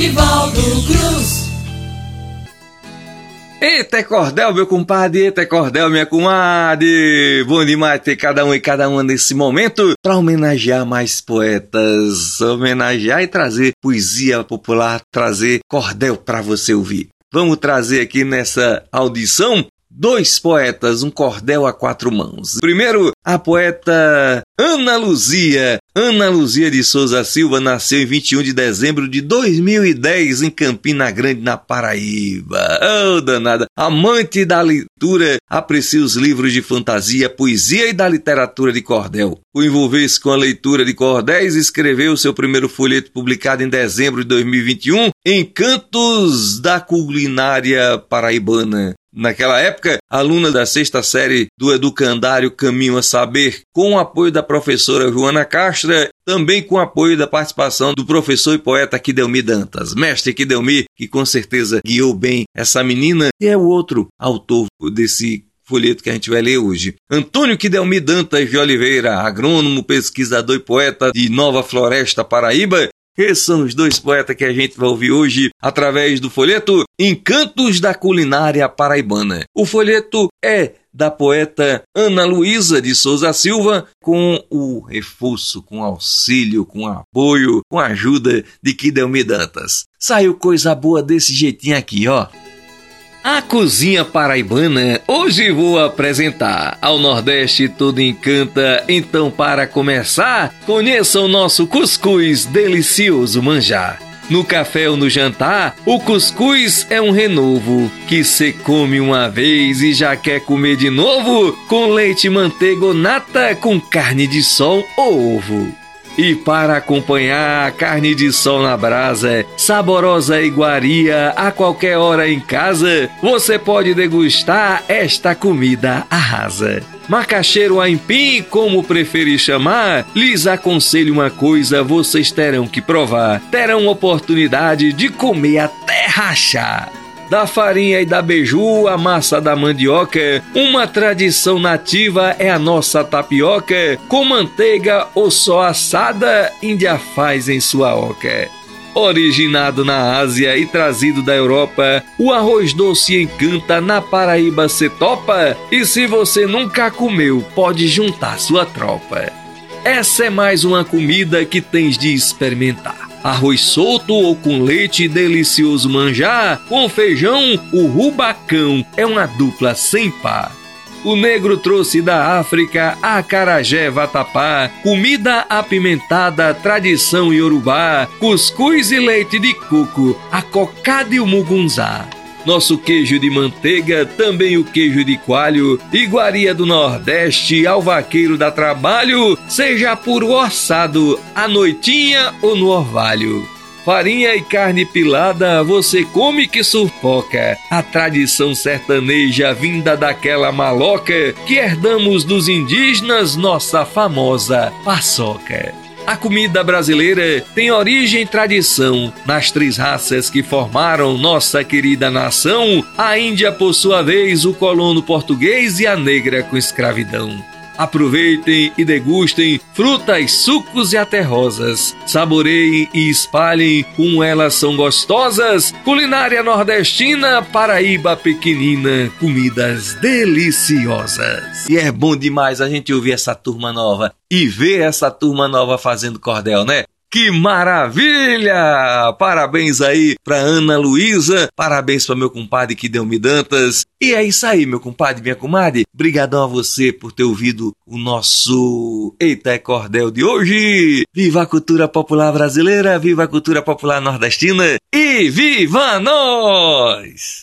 Nivaldo Cruz. Eita, é cordel, meu compadre, eita, é cordel, minha comadre. Bom demais ter cada um e cada uma nesse momento para homenagear mais poetas, homenagear e trazer poesia popular, trazer cordel para você ouvir. Vamos trazer aqui nessa audição dois poetas, um cordel a quatro mãos. Primeiro, a poeta Ana Luzia. Ana Luzia de Souza Silva nasceu em 21 de dezembro de 2010 em Campina Grande, na Paraíba. Oh, danada! Amante da leitura, aprecia os livros de fantasia, poesia e da literatura de cordel. Por envolver-se com a leitura de cordéis, escreveu seu primeiro folheto publicado em dezembro de 2021, Encantos da Culinária Paraibana. Naquela época, aluna da sexta série do Educandário Caminho a Saber, com o apoio da professora Joana Castra, também com o apoio da participação do professor e poeta Kidelmi Dantas. Mestre Kidelmi, que com certeza guiou bem essa menina, e é o outro autor desse folheto que a gente vai ler hoje. Antônio Kidelmi Dantas de Oliveira, agrônomo, pesquisador e poeta de Nova Floresta, Paraíba, esses são os dois poetas que a gente vai ouvir hoje através do folheto Encantos da Culinária Paraibana. O folheto é da poeta Ana Luísa de Souza Silva, com o reforço, com auxílio, com apoio, com ajuda de Kidelmi Dantas. Saiu coisa boa desse jeitinho aqui, ó. A cozinha paraibana hoje vou apresentar. Ao Nordeste tudo encanta, então para começar, conheça o nosso cuscuz delicioso manjar. No café ou no jantar, o cuscuz é um renovo que se come uma vez e já quer comer de novo com leite, manteiga ou nata com carne de sol ou ovo. E para acompanhar a carne de sol na brasa, saborosa iguaria a qualquer hora em casa, você pode degustar esta comida arrasa. Macaxeiro aipim, como preferir chamar, lhes aconselho uma coisa, vocês terão que provar. Terão oportunidade de comer até rachar da farinha e da beiju, a massa da mandioca. Uma tradição nativa é a nossa tapioca, com manteiga ou só assada, Índia faz em sua oca. Originado na Ásia e trazido da Europa, o arroz doce encanta na Paraíba se topa. E se você nunca comeu, pode juntar sua tropa. Essa é mais uma comida que tens de experimentar. Arroz solto ou com leite delicioso manjar, com feijão, o rubacão é uma dupla sem par. O negro trouxe da África a carajé vatapá, comida apimentada, tradição iorubá, cuscuz e leite de coco, a cocada e o mugunzá nosso queijo de manteiga, também o queijo de coalho, iguaria do Nordeste, ao vaqueiro da trabalho, seja por orçado, à noitinha ou no orvalho. Farinha e carne pilada, você come que sufoca. A tradição sertaneja vinda daquela maloca que herdamos dos indígenas, nossa famosa paçoca. A comida brasileira tem origem e tradição nas três raças que formaram nossa querida nação, a Índia, por sua vez, o colono português e a negra com escravidão. Aproveitem e degustem frutas, sucos e até rosas. Saboreiem e espalhem como elas são gostosas. Culinária nordestina, Paraíba pequenina, comidas deliciosas. E é bom demais a gente ouvir essa turma nova e ver essa turma nova fazendo cordel, né? Que maravilha! Parabéns aí pra Ana Luísa, parabéns para meu compadre que deu me dantas. E é isso aí, meu compadre, minha comadre. Brigadão a você por ter ouvido o nosso Eita é Cordel de hoje. Viva a cultura popular brasileira, viva a cultura popular nordestina e viva nós!